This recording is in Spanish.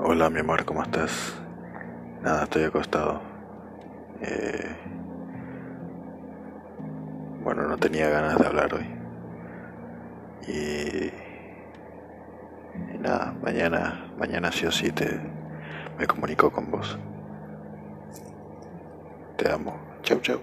Hola, mi amor, ¿cómo estás? Nada, estoy acostado. Eh, bueno, no tenía ganas de hablar hoy. Y, nada, mañana, mañana sí o sí te me comunico con vos. Te amo. Chau, chau.